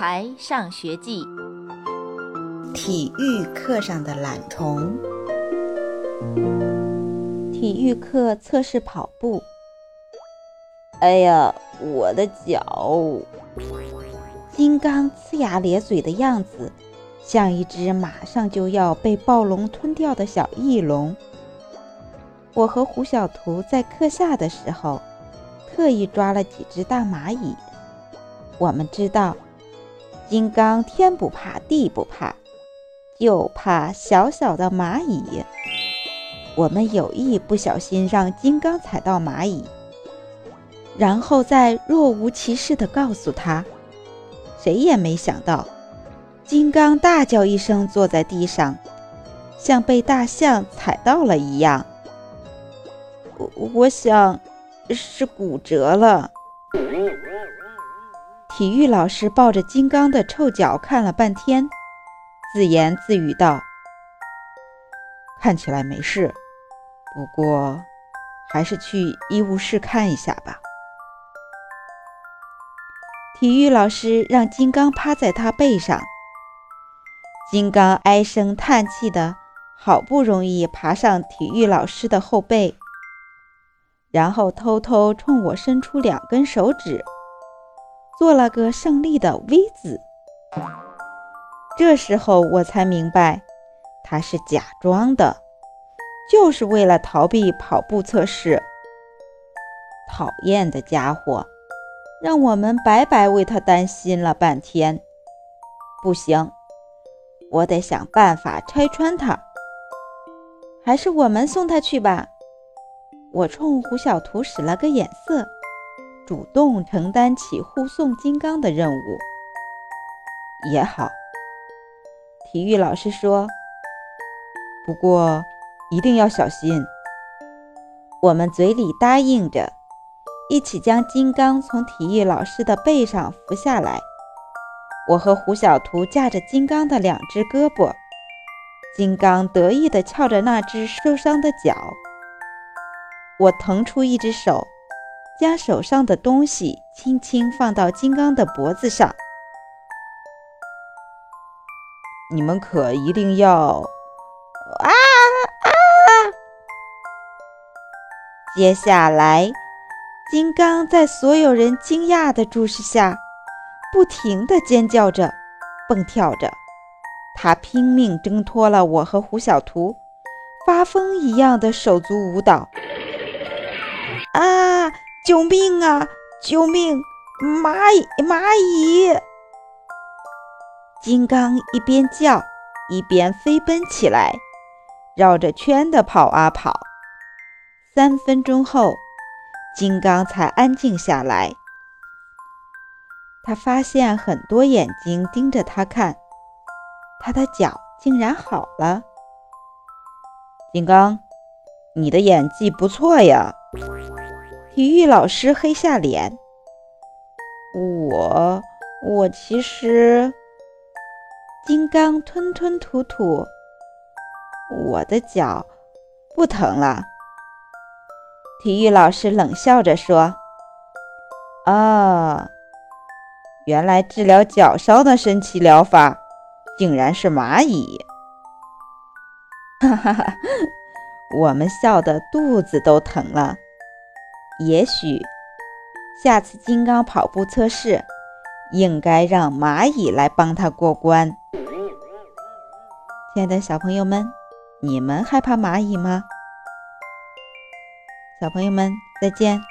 孩上学记》体育课上的懒虫。体育课测试跑步。哎呀，我的脚！金刚呲牙咧嘴的样子，像一只马上就要被暴龙吞掉的小翼龙。我和胡小图在课下的时候，特意抓了几只大蚂蚁。我们知道，金刚天不怕地不怕，就怕小小的蚂蚁。我们有意不小心让金刚踩到蚂蚁，然后再若无其事地告诉他。谁也没想到，金刚大叫一声，坐在地上，像被大象踩到了一样。我我想是骨折了。体育老师抱着金刚的臭脚看了半天，自言自语道：“看起来没事，不过还是去医务室看一下吧。”体育老师让金刚趴在他背上，金刚唉声叹气的，好不容易爬上体育老师的后背，然后偷偷冲我伸出两根手指，做了个胜利的 V 字。这时候我才明白，他是假装的，就是为了逃避跑步测试。讨厌的家伙！让我们白白为他担心了半天。不行，我得想办法拆穿他。还是我们送他去吧。我冲胡小图使了个眼色，主动承担起护送金刚的任务。也好，体育老师说。不过一定要小心。我们嘴里答应着。一起将金刚从体育老师的背上扶下来。我和胡小图架着金刚的两只胳膊，金刚得意地翘着那只受伤的脚。我腾出一只手，将手上的东西轻轻放到金刚的脖子上。你们可一定要啊啊！接下来。金刚在所有人惊讶的注视下，不停地尖叫着、蹦跳着。他拼命挣脱了我和胡小图，发疯一样的手足舞蹈。救命啊！救命！蚂蚁！蚂蚁！金刚一边叫，一边飞奔起来，绕着圈的跑啊跑。三分钟后。金刚才安静下来。他发现很多眼睛盯着他看，他的脚竟然好了。金刚，你的演技不错呀！体育老师黑下脸。我……我其实……金刚吞吞吐吐。我的脚不疼了。体育老师冷笑着说：“啊，原来治疗脚伤的神奇疗法，竟然是蚂蚁！” 哈哈哈，我们笑得肚子都疼了。也许下次金刚跑步测试，应该让蚂蚁来帮他过关。亲爱的小朋友们，你们害怕蚂蚁吗？小朋友们，再见。